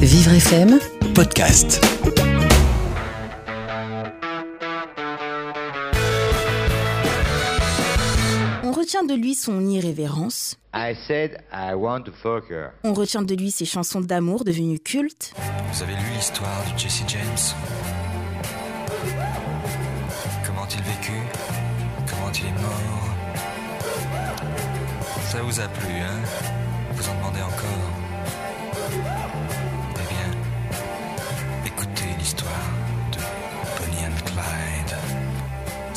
Vivre FM Podcast. On retient de lui son irrévérence. I said I want to fuck her. On retient de lui ses chansons d'amour devenues cultes. Vous avez lu l'histoire de Jesse James? Comment il vécut? Comment il est mort? Ça vous a plu, hein? Vous en demandez encore?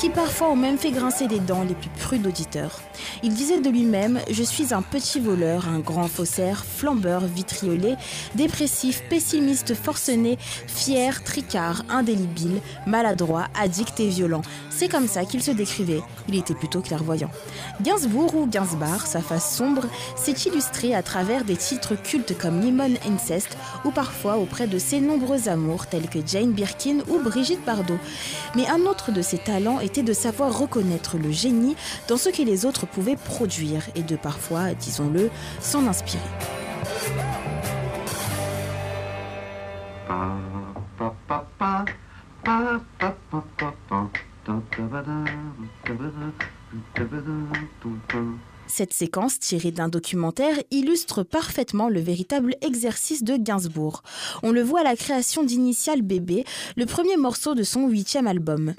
Qui parfois ont même fait grincer des dents les plus prudes auditeurs. Il disait de lui-même Je suis un petit voleur, un grand faussaire, flambeur, vitriolé, dépressif, pessimiste, forcené, fier, tricard, indélébile, maladroit, addict et violent. C'est comme ça qu'il se décrivait. Il était plutôt clairvoyant. Gainsbourg ou Gainsbar, sa face sombre, s'est illustré à travers des titres cultes comme Lemon Incest ou parfois auprès de ses nombreux amours tels que Jane Birkin ou Brigitte Bardot. Mais un autre de ses talents de savoir reconnaître le génie dans ce que les autres pouvaient produire et de parfois, disons-le, s'en inspirer. Cette séquence, tirée d'un documentaire, illustre parfaitement le véritable exercice de Gainsbourg. On le voit à la création d'Initial Bébé, le premier morceau de son huitième album.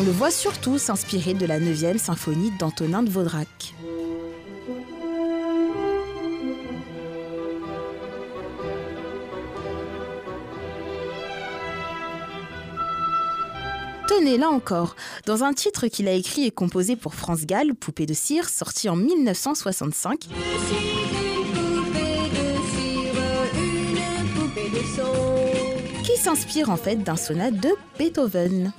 On le voit surtout s'inspirer de la 9e symphonie d'Antonin de Vaudраc. Tenez, là encore, dans un titre qu'il a écrit et composé pour France Gall, Poupée de cire, sorti en 1965, qui s'inspire en fait d'un sonate de Beethoven.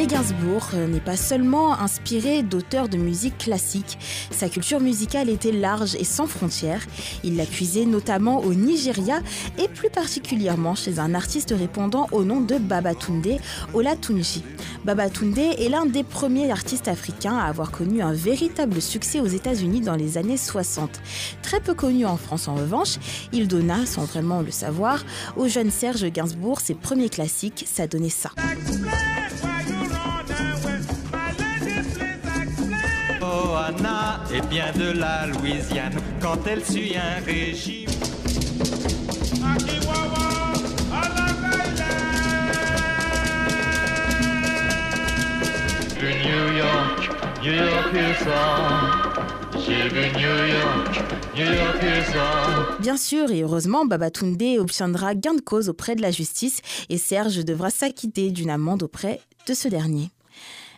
Mais Gainsbourg euh, n'est pas seulement inspiré d'auteurs de musique classique. Sa culture musicale était large et sans frontières. Il l'a puisée notamment au Nigeria et plus particulièrement chez un artiste répondant au nom de Babatunde Olatunji. Babatunde est l'un des premiers artistes africains à avoir connu un véritable succès aux États-Unis dans les années 60. Très peu connu en France en revanche, il donna, sans vraiment le savoir, au jeune Serge Gainsbourg ses premiers classiques, ça donnait ça. Est bien de la Louisiane quand elle suit un régime. De New York, New York USA. J'ai vu New York, New York USA. Bien sûr et heureusement, Babatunde obtiendra gain de cause auprès de la justice et Serge devra s'acquitter d'une amende auprès de ce dernier.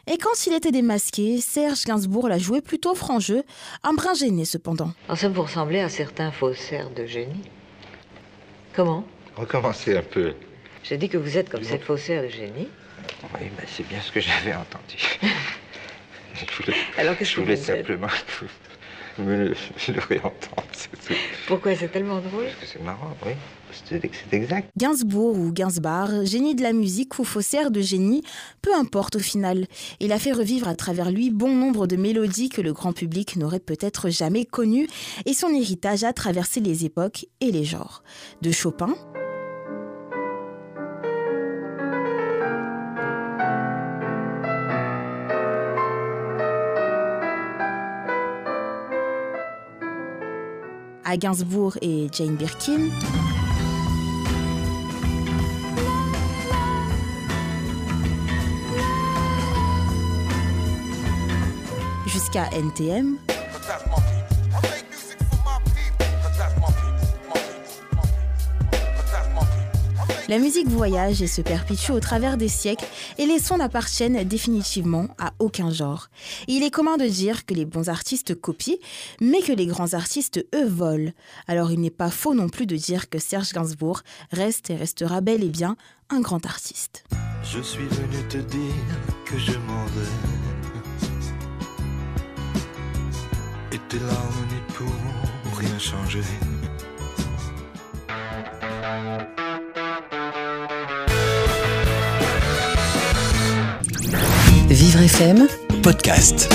Et quand il était démasqué, Serge Gainsbourg l'a joué plutôt franc jeu, un brin gêné cependant. En somme, vous ressemblez à certains faussaires de génie. Comment? Recommencez un peu. J'ai dit que vous êtes comme cette faussaire de génie. Oui, ben c'est bien ce que j'avais entendu. je voulais, Alors qu'est-ce je que voulais vous simplement me le, le réentendre, c'est tout. Pourquoi c'est tellement drôle Parce que c'est marrant, oui. C'est exact. Gainsbourg ou Gainsbar, génie de la musique ou faussaire de génie, peu importe au final. Il a fait revivre à travers lui bon nombre de mélodies que le grand public n'aurait peut-être jamais connues et son héritage a traversé les époques et les genres. De Chopin, à Gainsbourg et Jane Birkin, jusqu'à NTM, La musique voyage et se perpétue au travers des siècles et les sons n'appartiennent définitivement à aucun genre. Il est commun de dire que les bons artistes copient, mais que les grands artistes, eux, volent. Alors il n'est pas faux non plus de dire que Serge Gainsbourg reste et restera bel et bien un grand artiste. Je suis te dire que je m'en vais. Vivre FM, podcast.